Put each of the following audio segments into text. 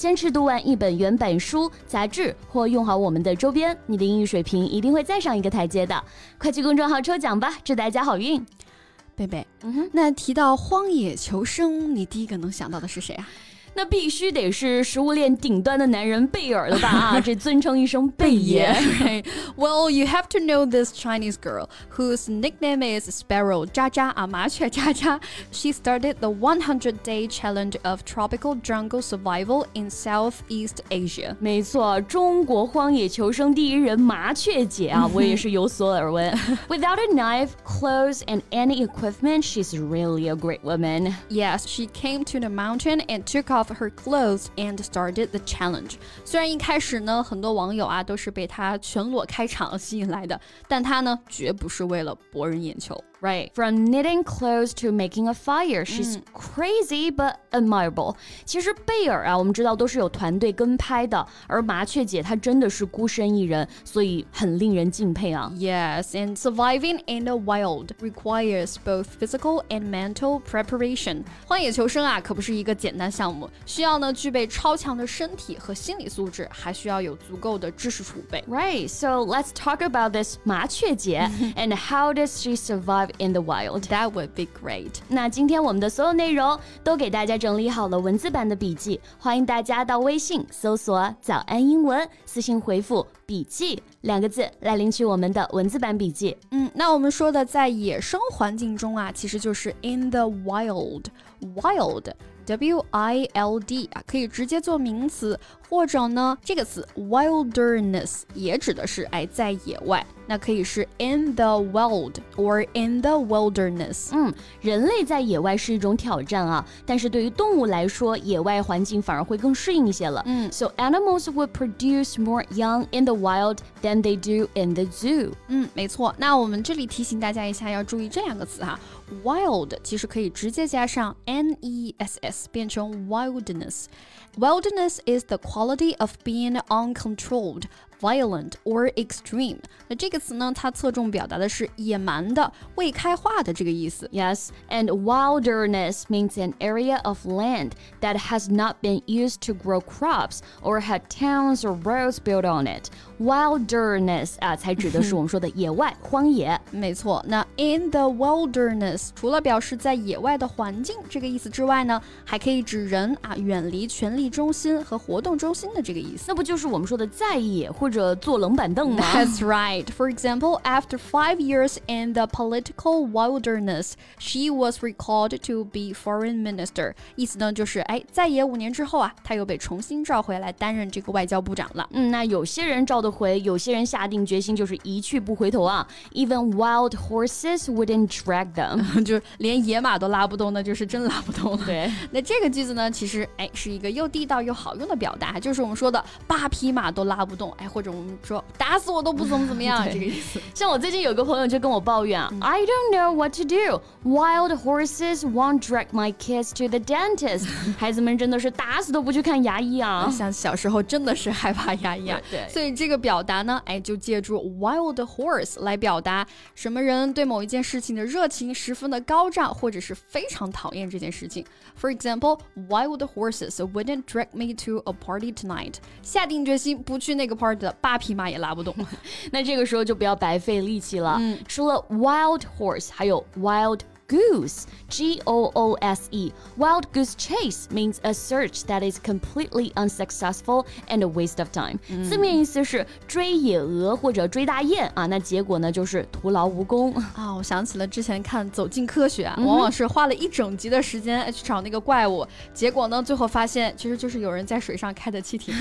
坚持读完一本原版书、杂志，或用好我们的周边，你的英语水平一定会再上一个台阶的。快去公众号抽奖吧，祝大家好运！贝贝，嗯哼，那提到荒野求生，你第一个能想到的是谁啊？那必须得是食物链顶端的男人贝尔了吧？啊，这尊称一声贝爷。Well, you have to know this Chinese girl whose nickname is Sparrow 渣渣啊，麻雀渣渣。She started the 100-day challenge of tropical jungle survival in Southeast Asia。没错，中国荒野求生第一人麻雀姐啊，我也是有所耳闻。Without a knife, clothes, and any equipment, she's really a great woman. Yes, she came to the mountain and took off her clothes and started the challenge。虽然一开始呢，很多网友啊都是被她全裸开场吸引来的，但她呢绝不是为了博人眼球。Right, from knitting clothes to making a fire, she's crazy but admirable. 其实贝尔啊，我们知道都是有团队跟拍的，而麻雀姐她真的是孤身一人，所以很令人敬佩啊。Yes, and surviving in the wild requires both physical and mental preparation. 荒野求生啊，可不是一个简单项目，需要呢具备超强的身体和心理素质，还需要有足够的知识储备。Right, so let's talk about this 麻雀姐 and how does she survive In the wild. That would be great. 那今天我们的所有内容都给大家整理好了文字版的笔记，欢迎大家到微信搜索“早安英文”，私信回复“笔记”两个字来领取我们的文字版笔记。嗯，那我们说的在野生环境中啊，其实就是 in the wild. Wild. W I L D 啊，可以直接做名词，或者呢，这个词 wilderness 也指的是哎在野外，那可以是 in the wild or in the wilderness。嗯，人类在野外是一种挑战啊，但是对于动物来说，野外环境反而会更适应一些了。嗯，So animals would produce more young in the wild than they do in the zoo。嗯，没错。那我们这里提醒大家一下，要注意这两个词哈。Wild 其实可以直接加上 n e s s，变成 wildness。Wildness is the quality of being uncontrolled, violent or extreme。那这个词呢，它侧重表达的是野蛮的、未开化的这个意思。Yes, and wilderness means an area of land that has not been used to grow crops or had towns or roads built on it. Wilderness 啊，才指的是我们说的野外、荒野。 没错，那 in the wilderness 除了表示在野外的环境这个意思之外呢，还可以指人啊远离权力中心和活动中心的这个意思。那不就是我们说的在野或者坐冷板凳吗？That's right. For example, after five years in the political wilderness, she was recalled to be foreign minister. 意思呢就是哎，在野五年之后啊，她又被重新召回来担任这个外交部长了。嗯，那有些人召得回，有些人下定决心就是一去不回头啊。Even wild horses wouldn't drag them，就是连野马都拉不动，那就是真拉不动了。对，那这个句子呢，其实哎是一个又地道又好用的表达，就是我们说的八匹马都拉不动，哎，或者我们说打死我都不怎么怎么样 这个意思。像我最近有个朋友就跟我抱怨，I don't know what to do. Wild horses won't drag my kids to the dentist. 孩子们真的是打死都不去看牙医啊！像小时候真的是害怕牙医啊。对，所以这个表达呢，哎，就借助 wild horse 来表达什么人对某一件事情的热情十分的高涨，或者是非常讨厌这件事情。For example, wild horses wouldn't drag me to a party tonight. 下定决心不去那个 party 的八匹马也拉不动。那这个时候就不要白费力气了。嗯，除了 wild horse，还有 wild。goose, G O O S E. Wild goose chase means a search that is completely unsuccessful and a waste of time. 字面意思是追野鹅或者追大雁啊，那结果呢就是徒劳无功啊。我想起了之前看《走进科学》啊，往往是花了一整集的时间去找那个怪物，结果呢最后发现其实就是有人在水上开的汽艇。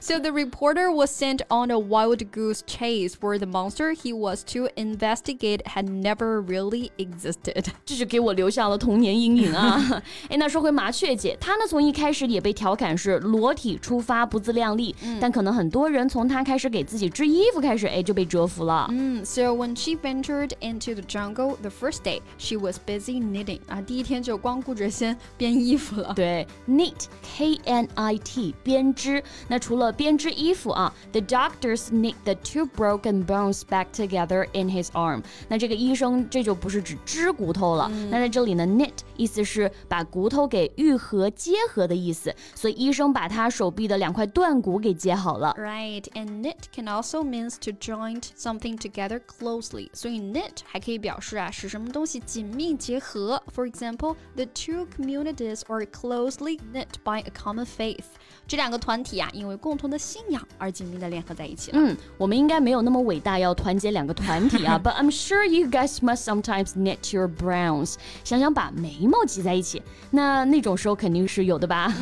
so the reporter was sent on a wild goose chase where the monster he was to investigate had never really existed. 这就给我留下了童年阴影啊！哎，那说回麻雀姐，她呢从一开始也被调侃是裸体出发，不自量力。嗯、但可能很多人从她开始给自己织衣服开始，哎，就被折服了。嗯，So when she ventured into the jungle the first day, she was busy knitting. 啊，第一天就光顾着先编衣服了。对，knit，K N I T，编织。那除了编织衣服啊，the doctors knit the two broken bones back together in his arm。那这个医生这就不是指织骨头了。那在这里呢，knit 意思是把骨头给愈合、结合的意思，所以医生把他手臂的两块断骨给接好了。Right, and knit can also means to join something together closely. 所以 knit 还可以表示啊，使什么东西紧密结合。For example, the two communities are closely knit by a common faith. 这两个团体啊，因为共同的信仰而紧密的联合在一起了。嗯，我们应该没有那么伟大，要团结两个团体啊。But I'm sure you guys must sometimes knit your brows. 想想把眉 毛挤在一起，那那种时候肯定是有的吧。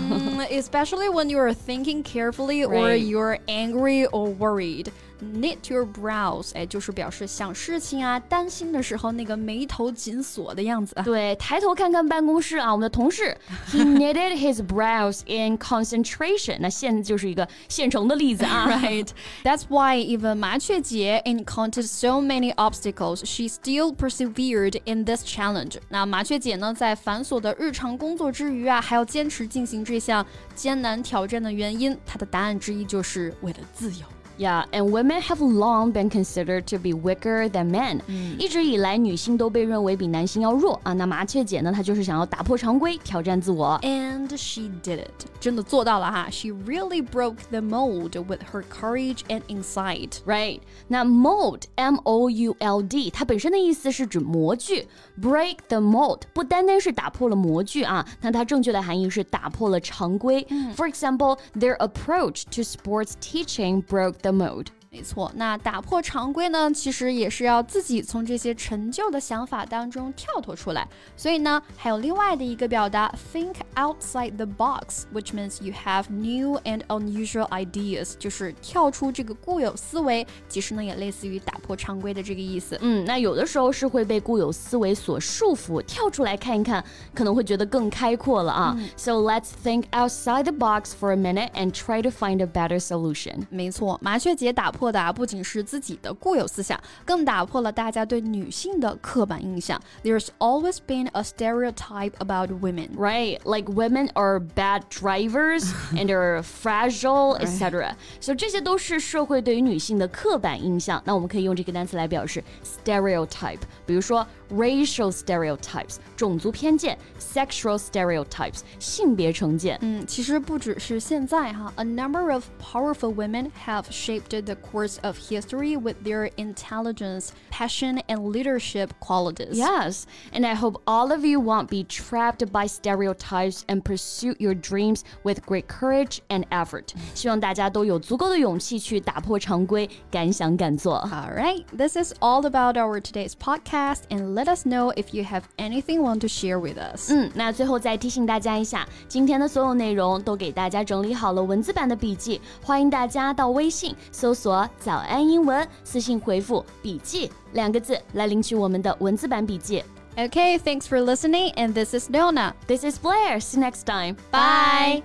Especially when you are thinking carefully or you're angry or worried. Knit your brows，哎，就是表示想事情啊、担心的时候那个眉头紧锁的样子。对，抬头看看办公室啊，我们的同事，He knitted his brows in concentration。那现在就是一个现成的例子啊。Right. That's why even 麻雀姐 encountered so many obstacles, she still persevered in this challenge. 那麻雀姐呢，在繁琐的日常工作之余啊，还要坚持进行这项艰难挑战的原因，她的答案之一就是为了自由。 Yeah, and women have long been considered to be weaker than men. 一直以来，女性都被认为比男性要弱啊。那麻雀姐呢，她就是想要打破常规，挑战自我。And she did it，真的做到了哈。She really broke the mold with her courage and insight. Right？那 mold，M O U L D，它本身的意思是指模具。Break the mold 不单单是打破了模具啊，那它正确的含义是打破了常规。For example, their approach to sports teaching broke the mold. 没错，那打破常规呢，其实也是要自己从这些陈旧的想法当中跳脱出来。所以呢，还有另外的一个表达，think outside the box，which means you have new and unusual ideas，就是跳出这个固有思维。其实呢，也类似于打破常规的这个意思。嗯，那有的时候是会被固有思维所束缚，跳出来看一看，可能会觉得更开阔了啊。So let's think outside the box for a minute and try to find a better solution。没错，麻雀姐打破。的啊，不仅是自己的固有思想，更打破了大家对女性的刻板印象。There's always been a stereotype about women, right? Like women are bad drivers and are fragile, etc. So 这些都是社会对于女性的刻板印象。那我们可以用这个单词来表示 stereotype，比如说 racial stereotypes 种族偏见，sexual stereotypes 性别成见。嗯，其实不只是现在哈，a number of powerful women have shaped the course of history with their intelligence, passion, and leadership qualities. Yes, and I hope all of you won't be trapped by stereotypes and pursue your dreams with great courage and effort. 希望大家都有足够的勇气去打破常规，敢想敢做。All right, this is all about our today's podcast and let us know if you have anything want to share with us. 嗯，那最后再提醒大家一下，今天的所有内容都给大家整理好了文字版的笔记，欢迎大家到微信搜索“早安英文”，私信回复“笔记”两个字来领取我们的文字版笔记。Okay, thanks for listening, and this is Nona. This is Blair. See you next time. Bye.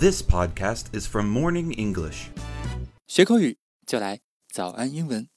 This podcast is from Morning English. 学口语就来早安英文。